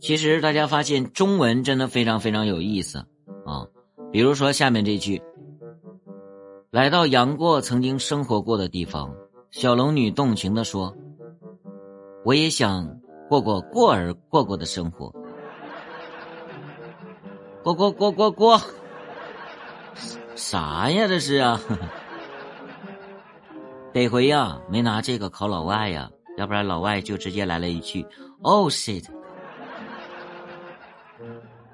其实大家发现中文真的非常非常有意思啊。比如说下面这句来到杨过曾经生活过的地方小龙女动情的说我也想过过过儿过过的生活。过过过过过啥呀这是啊？得回呀没拿这个考老外呀要不然老外就直接来了一句 oh shit